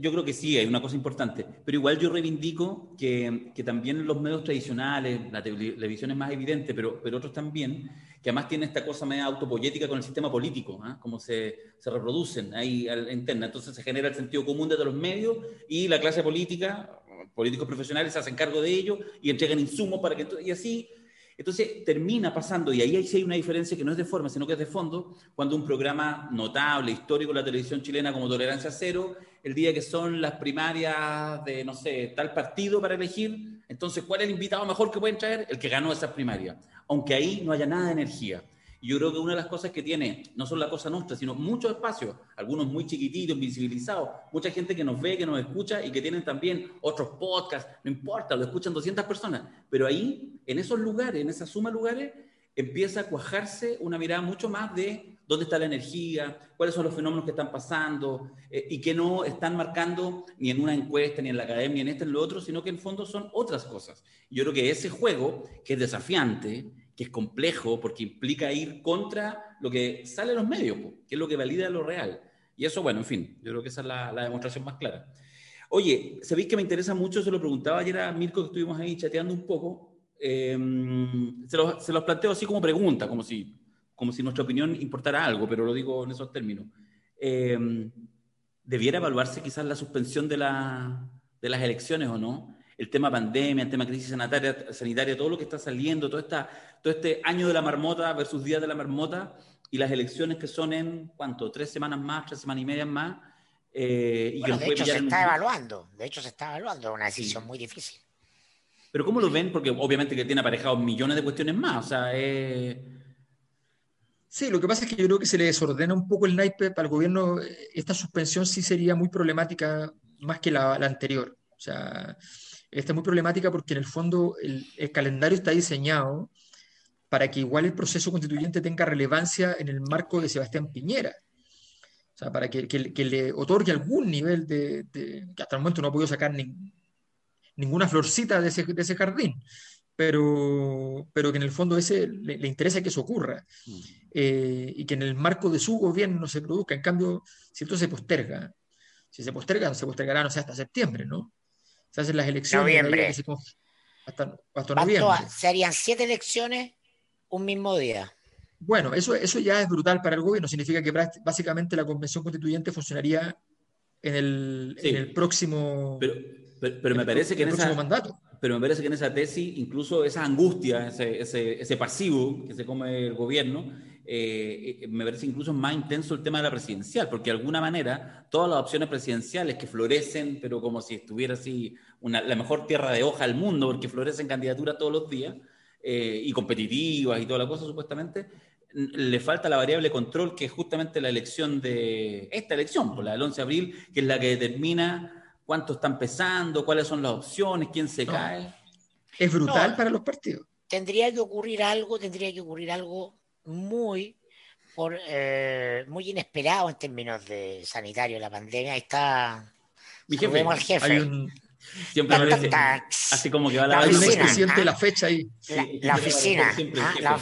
yo creo que sí, hay una cosa importante, pero igual yo reivindico que, que también los medios tradicionales, la televisión es más evidente, pero, pero otros también, que además tienen esta cosa media autopoyética con el sistema político, ¿ah? como se, se, reproducen ahí interna. Entonces se genera el sentido común de los medios y la clase política, políticos profesionales, se hacen cargo de ello y entregan insumos para que... Y así entonces termina pasando, y ahí sí hay una diferencia que no es de forma, sino que es de fondo, cuando un programa notable, histórico de la televisión chilena como Tolerancia Cero, el día que son las primarias de, no sé, tal partido para elegir, entonces, ¿cuál es el invitado mejor que pueden traer? El que ganó esas primarias, aunque ahí no haya nada de energía. Yo creo que una de las cosas que tiene, no solo la cosa nuestra, sino muchos espacios, algunos muy chiquititos, visibilizados, mucha gente que nos ve, que nos escucha y que tienen también otros podcasts, no importa, lo escuchan 200 personas, pero ahí, en esos lugares, en esa suma de lugares, empieza a cuajarse una mirada mucho más de dónde está la energía, cuáles son los fenómenos que están pasando eh, y que no están marcando ni en una encuesta, ni en la academia, ni en este, ni en lo otro, sino que en fondo son otras cosas. Yo creo que ese juego, que es desafiante, que es complejo porque implica ir contra lo que sale en los medios, que es lo que valida lo real. Y eso, bueno, en fin, yo creo que esa es la, demostración más clara. Oye, sabéis que me interesa mucho, se lo preguntaba ayer a Mirko, que estuvimos ahí chateando un poco, em, se, los, se, los, planteo así como pregunta, como si, como si nuestra opinión importara algo, pero lo digo en esos términos. Em, ¿Debiera evaluarse quizás la suspensión de, la, de las elecciones o no? El tema pandemia, el tema crisis sanitaria, sanitaria, todo lo que está saliendo, todo, esta, todo este año de la marmota versus día de la marmota y las elecciones que son en, ¿cuánto? Tres semanas más, tres semanas y media más. Eh, y de hecho se está evaluando, de hecho se está evaluando, una decisión muy difícil. Pero ¿cómo lo ven? Porque obviamente que tiene aparejados millones de cuestiones más, o sea, Sí, lo que pasa es que yo creo que se le desordena un poco el naipe para el gobierno. Esta suspensión sí sería muy problemática más que la, la anterior. O sea, esta es muy problemática porque en el fondo el, calendario está diseñado para que igual el proceso constituyente tenga relevancia en el marco de Sebastián Piñera. O sea, para que, que, le otorgue algún nivel de, que hasta el momento no ha podido sacar ninguna florcita de ese, de ese jardín, pero, pero que en el fondo ese le, interesa que eso ocurra mm. eh, y que en el marco de su gobierno se produzca. En cambio, si esto se posterga, si se posterga, se postergará, no sé, hasta septiembre, ¿no? Se hacen las elecciones. Noviembre. hasta, hasta noviembre. Se harían siete elecciones un mismo día. Bueno, eso, eso ya es brutal para el gobierno. Significa que básicamente la convención constituyente funcionaría en el, en el próximo. Pero, pero, me parece que en esa, mandato. Pero me parece que en esa tesis, incluso esa angustia, ese, ese, ese pasivo que se come el gobierno, eh, eh, me parece incluso más intenso el tema de la presidencial, porque de alguna manera todas las opciones presidenciales que florecen, pero como si estuviera así una, la mejor tierra de hoja del mundo, porque florecen candidaturas todos los días, eh, y competitivas y toda la cosa supuestamente, le falta la variable control, que es justamente la elección de esta elección, por pues, la del 11 de abril, que es la que determina cuánto están pesando, cuáles son las opciones, quién se cae. Es brutal para los partidos. Tendría que ocurrir algo, tendría que ocurrir algo muy por, eh, muy inesperado en términos de sanitario la pandemia. Ahí está. Mi jefe, al jefe. Siempre así como que va la, la de la fecha ahí. La, oficina. Ah,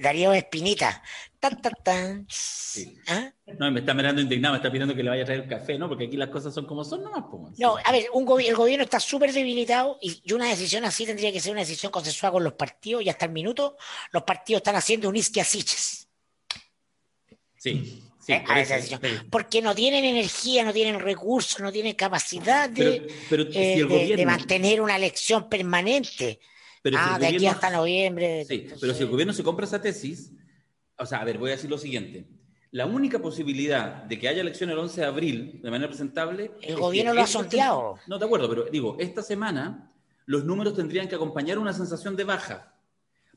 Darío Espinita. ¿Ah? No, me está mirando indignado, me está pidiendo que le vaya a traer café, ¿no? Porque aquí las cosas son como son nomás. No, a ver, un el gobierno está súper debilitado y, una decisión así tendría que ser una decisión consensuada con los partidos y hasta el minuto los partidos están haciendo un isquiasiches. Sí. Eh, porque no tienen energía, no tienen recursos, no tienen capacidad de, eh, mantener una elección permanente. ah, de aquí hasta noviembre. Sí, pero si el gobierno se compra esa tesis, o sea, a ver, voy a decir lo siguiente. La única posibilidad de que haya elección el 11 de abril de manera presentable. El gobierno lo ha sondeado. No, de acuerdo, pero digo, esta semana los números tendrían que acompañar una sensación de baja.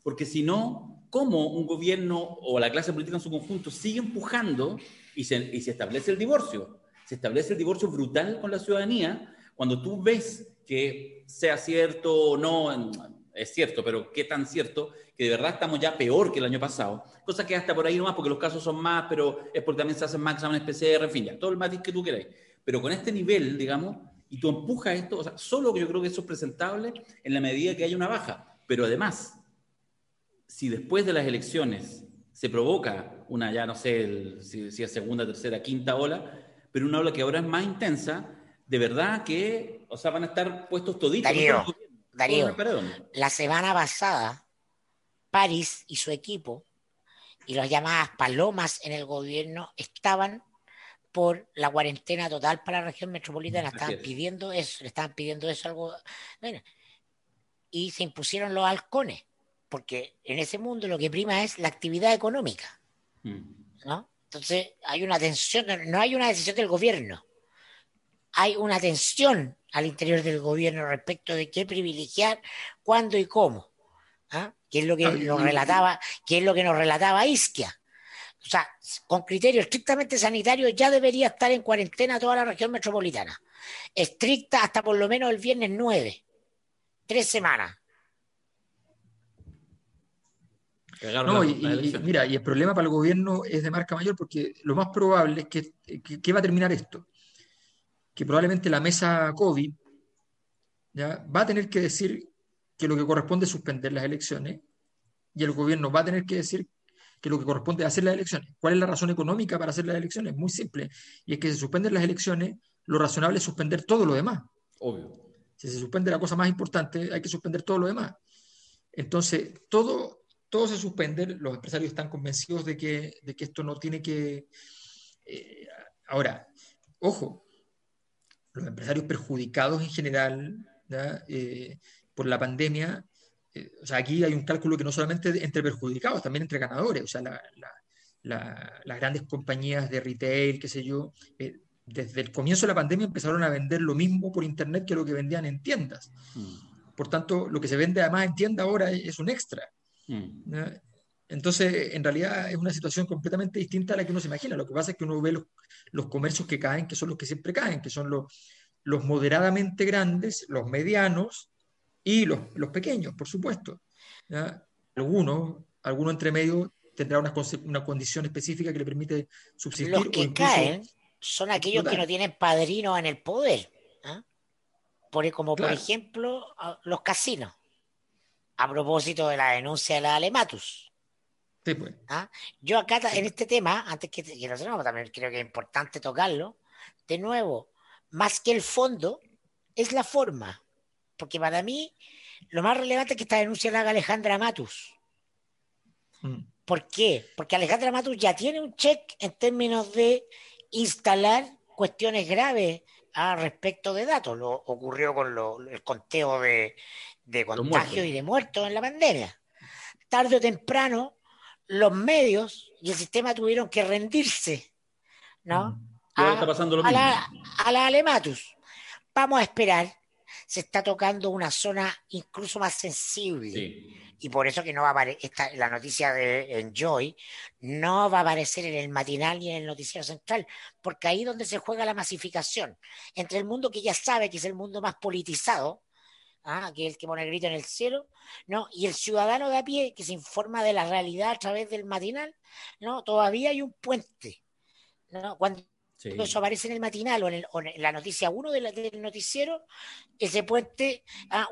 Porque si no, cómo un gobierno o la clase política en su conjunto sigue empujando y se, y se establece el divorcio. Se establece el divorcio brutal con la ciudadanía cuando tú ves que sea cierto o no, es cierto, pero qué tan cierto, que de verdad estamos ya peor que el año pasado. Cosa que hasta por ahí nomás, porque los casos son más, pero es porque también se hacen más exámenes PCR, en fin, ya, todo el matiz que tú queráis. Pero con este nivel, digamos, y tú empujas esto, o sea, solo yo creo que eso es presentable en la medida que haya una baja. Pero además, si después de las elecciones se provoca una, ya no sé si, es segunda, tercera, quinta ola, pero una ola que ahora es más intensa, de verdad que, o sea, van a estar puestos toditos. Darío, Darío la semana pasada, París y su equipo y las llamadas palomas en el gobierno estaban por la cuarentena total para la región metropolitana, estaban pidiendo eso, le estaban pidiendo eso algo, y se impusieron los halcones porque en ese mundo lo que prima es la actividad económica. Mm. ¿no? Entonces hay una tensión, no hay una decisión del gobierno, hay una tensión al interior del gobierno respecto de qué privilegiar, cuándo y cómo. ¿ah? ¿Qué es lo que nos relataba, qué es lo que nos relataba Isquia? O sea, con criterio estrictamente sanitario ya debería estar en cuarentena toda la región metropolitana. Estricta hasta por lo menos el viernes 9. Tres semanas. No, y, mira, y el problema para el gobierno es de marca mayor porque lo más probable es que, va a terminar esto. Que probablemente la mesa COVID ¿ya? va a tener que decir que lo que corresponde es suspender las elecciones y el gobierno va a tener que decir que lo que corresponde es hacer las elecciones. ¿Cuál es la razón económica para hacer las elecciones? Muy simple. Y es que si se suspenden las elecciones, lo razonable es suspender todo lo demás. Obvio. Si se suspende la cosa más importante, hay que suspender todo lo demás. Entonces, todo todo se suspende, los empresarios están convencidos de que, de que esto no tiene que... Eh, ahora, ojo, los empresarios perjudicados en general eh, por la pandemia, eh, o sea, aquí hay un cálculo que no solamente entre perjudicados, también entre ganadores, o sea, las grandes compañías de retail, qué sé yo, desde el comienzo de la pandemia empezaron a vender lo mismo por Internet que lo que vendían en tiendas. Mm. Por tanto, lo que se vende además en tienda ahora es un extra. Mm. Entonces, en realidad es una situación completamente distinta a la que uno se imagina. Lo que pasa es que uno ve los, comercios que caen, que son los que siempre caen, que son los, los moderadamente grandes, los medianos y los, pequeños, por supuesto. Algunos, algunos entre medio tendrá una, una condición específica que le permite subsistir. Los que caen son aquellos que no tienen padrino en el poder. ¿ah? Por, como por ejemplo los casinos. A propósito de la denuncia de la Alematus. Sí, pues. ¿Ah? Yo acá en este tema, antes que, que lo tenemos, también creo que es importante tocarlo. De nuevo, más que el fondo, es la forma. Porque para mí, lo más relevante es que esta denuncia la haga Alejandra Matus. Mm. ¿Por qué? Porque Alejandra Matus ya tiene un check en términos de instalar cuestiones graves a respecto de datos. Lo ocurrió con el conteo de, contagios y de muertos en la pandemia. Tarde o temprano, los medios y el sistema tuvieron que rendirse, ¿no? Mm. A, está pasando lo a, la, a la Alematus. Vamos a esperar. Se está tocando una zona incluso más sensible. Y por eso que no va a aparecer, la noticia de Enjoy no va a aparecer en el matinal ni en el noticiero central, porque ahí es donde se juega la masificación. Entre el mundo que ya sabe que es el mundo más politizado, ¿ah? que es el que pone el grito en el cielo, ¿no? Y el ciudadano de a pie que se informa de la realidad a través del matinal, ¿no? Todavía hay un puente. ¿no? Cuando eso aparece en el matinal o en, la noticia 1 del noticiero, ese puente ah,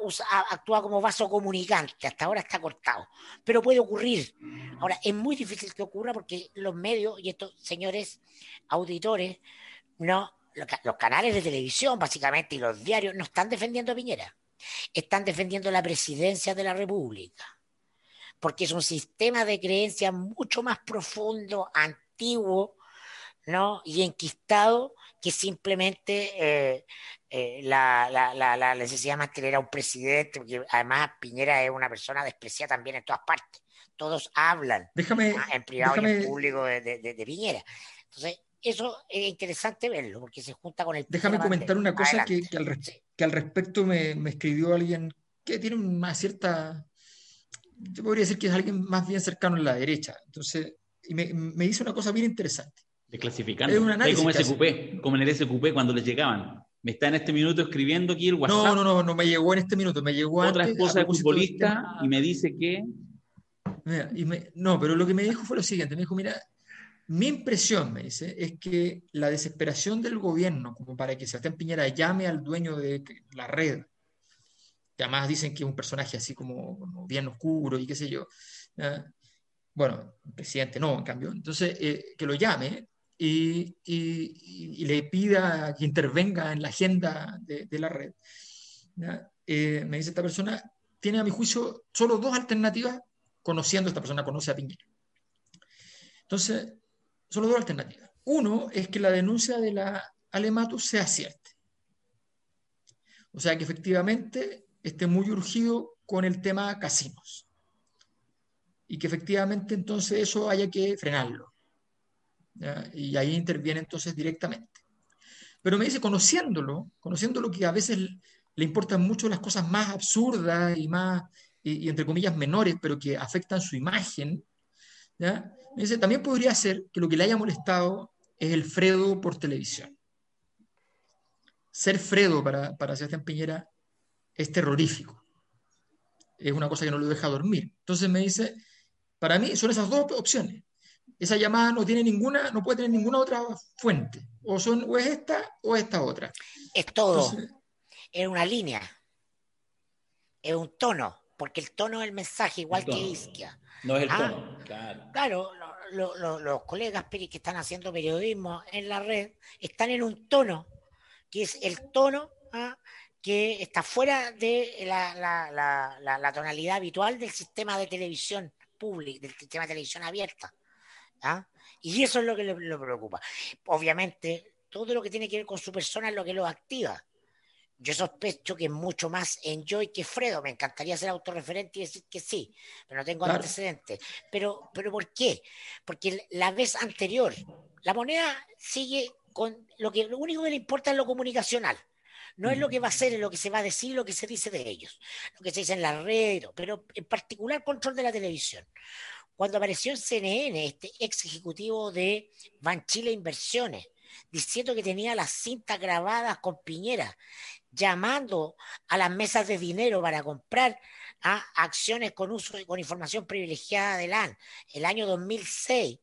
actúa como vaso comunicante, hasta ahora está cortado, pero puede ocurrir. Ahora, es muy difícil que ocurra porque los medios y estos señores auditores, no, los, canales de televisión básicamente y los diarios no están defendiendo a Piñera, están defendiendo la presidencia de la República, porque es un sistema de creencias mucho más profundo, antiguo, ¿no? y enquistado que simplemente eh, eh, la, la, la, necesidad de mantener a un presidente, porque además Piñera es una persona despreciada también en todas partes. Todos hablan en privado y en público de, de, Piñera. Entonces, eso es interesante verlo, porque se junta con el... Déjame comentar una cosa que, que, al que, al respecto me, me, escribió alguien que tiene una cierta... Yo podría decir que es alguien más bien cercano a la derecha. Entonces, y me, me dice una cosa bien interesante. Desclasificando. Es un análisis. Como, SQP, como en el SQP cuando les llegaban. Me está en este minuto escribiendo aquí el WhatsApp. No, no, no, no me llegó en este minuto, me llegó Otra esposa de futbolista y me dice que. no, pero lo que me dijo fue lo siguiente: me dijo, mira, mi impresión, me dice, es que la desesperación del gobierno, como para que Sebastián Piñera llame al dueño de la red, que además dicen que es un personaje así como, bien oscuro y qué sé yo. Bueno, presidente no, en cambio. Entonces, eh, que lo llame y, le pida que intervenga en la agenda de, la red. Eh, me dice esta persona, tiene a mi juicio solo dos alternativas, conociendo esta persona, conoce a Piñera. Entonces, solo dos alternativas. Uno es que la denuncia de la Alematus sea cierta. O sea, que efectivamente esté muy urgido con el tema casinos. Y que efectivamente entonces eso haya que frenarlo y ahí interviene entonces directamente. Pero me dice, conociéndolo, conociéndolo que a veces le importan mucho las cosas más absurdas y más, y, entre comillas, menores, pero que afectan su imagen, ¿ya? Me dice, también podría ser que lo que le haya molestado es el Fredo por televisión. Ser Fredo para, para Sebastián Piñera es terrorífico. Es una cosa que no lo deja dormir. Entonces me dice, para mí son esas dos opciones esa llamada no tiene ninguna, no puede tener ninguna otra fuente. O son, o es esta o esta otra. Es todo. es una línea. Es un tono, porque el tono es el mensaje, igual que Isquia. No es el ah, tono, claro. Claro, los colegas que están haciendo periodismo en la red están en un tono, que es el tono ¿ah? que está fuera de la, la, tonalidad habitual del sistema de televisión pública, del sistema de televisión abierta. ¿ah? Y eso es lo que le, preocupa. Obviamente, todo lo que tiene que ver con su persona es lo que lo activa. Yo sospecho que es mucho más Enjoy que Fredo. Me encantaría ser autorreferente y decir que sí, pero no tengo antecedentes. Pero, pero ¿por qué? Porque la vez anterior, la moneda sigue con lo que lo único que le importa es lo comunicacional. No es lo que va a ser, es lo que se va a decir, lo que se dice de ellos, lo que se dice en la red, pero en particular control de la televisión cuando apareció en CNN este ex ejecutivo de Banchile Inversiones, diciendo que tenía las cintas grabadas con Piñera, llamando a las mesas de dinero para comprar a acciones con uso con información privilegiada de LAN, el año 2006,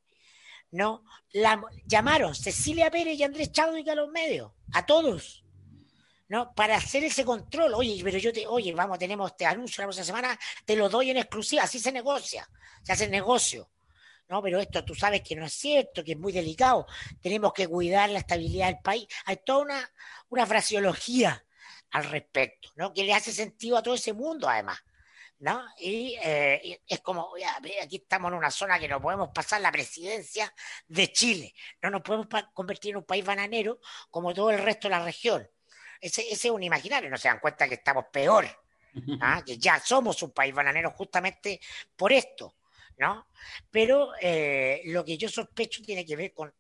¿no? La, llamaron Cecilia Pérez y Andrés Chadwick a los medios, a todos, ¿no? Para hacer ese control. Oye, pero yo te, oye, vamos, tenemos este anuncio la próxima semana, te lo doy en exclusiva, así se negocia, se hace negocio. No, pero esto tú sabes que no es cierto, que es muy delicado. Tenemos que cuidar la estabilidad del país. Hay toda una, una fraseología al respecto, ¿no? Que le hace sentido a todo ese mundo, además. ¿no? Y eh, es como, aquí estamos en una zona que no podemos pasar la presidencia de Chile, no nos podemos convertir en un país bananero como todo el resto de la región. Ese, es un imaginario, no se dan cuenta que estamos peor, ¿ah? que ya somos un país bananero justamente por esto, ¿no? Pero eh, lo que yo sospecho tiene que ver con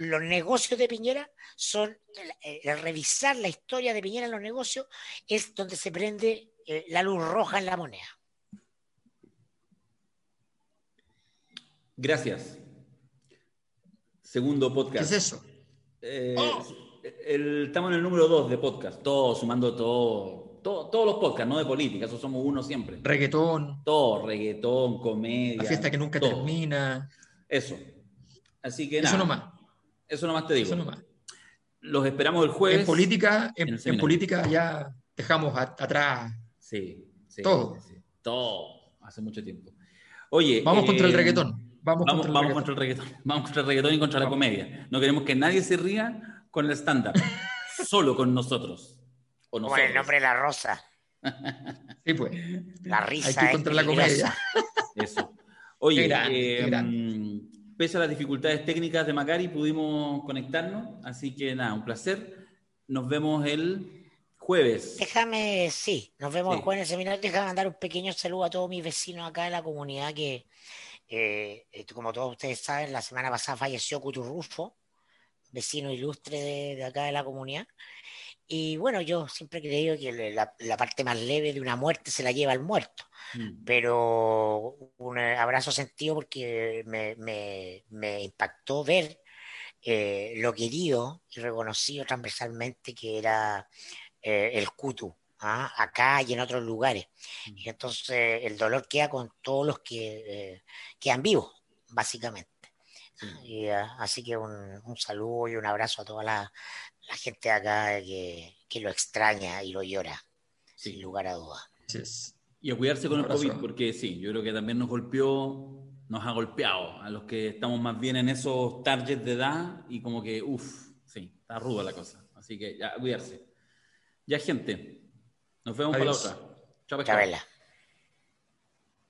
los negocios de Piñera, son, el, revisar la historia de Piñera en los negocios es donde se prende eh, la luz roja en la moneda. Gracias. Segundo podcast. ¿Qué es eso? Eh, oh. estamos en el número dos de podcast, todo, sumando todo, todos los podcasts, no de política, eso somos uno siempre. Reggaetón. Todo, reggaetón, comedia. La fiesta que nunca termina. Eso. Así que nada. Eso nomás. Eso nomás te digo. Eso nomás. Los esperamos el jueves. En política, en política ya dejamos atrás Sí, sí. Todo. todo. Hace mucho tiempo. Oye. Vamos contra el eh, reggaetón. Vamos, contra, el vamos contra, el reggaetón. Vamos contra el reggaetón y contra la comedia. No queremos que nadie se ría con el estándar. solo con nosotros. O Como el nombre de la rosa. sí, pues. La risa. Hay contra la comedia. Eso. Oye, eh, pese a las dificultades técnicas de Macari, pudimos conectarnos. Así que nada, un placer. Nos vemos el Jueves. Déjame, sí, nos vemos el jueves en el seminario. Déjame mandar un pequeño saludo a todos mis vecinos acá de la comunidad que, eh, como todos ustedes saben, la semana pasada falleció Cuturrufo, vecino ilustre de, acá de la comunidad. Y bueno, yo siempre he creído que la, parte más leve de una muerte se la lleva el muerto. Mm. Pero un abrazo sentido porque me, impactó ver eh, lo querido y reconocido transversalmente que era eh, el cutu, ¿ah? acá y en otros lugares. Mm. Y entonces el dolor queda con todos los que eh, quedan vivos, básicamente. Y, ah, así que un, saludo y un abrazo a toda la, gente de acá que, lo extraña y lo llora, sin lugar a dudas. Y a cuidarse con el COVID, porque sí, yo creo que también nos golpeó, nos ha golpeado a los que estamos más bien en esos targets de edad y como que, uff, sí, está ruda la cosa. Así que ya, a cuidarse. Ya, gente. Nos vemos para la otra. Chao,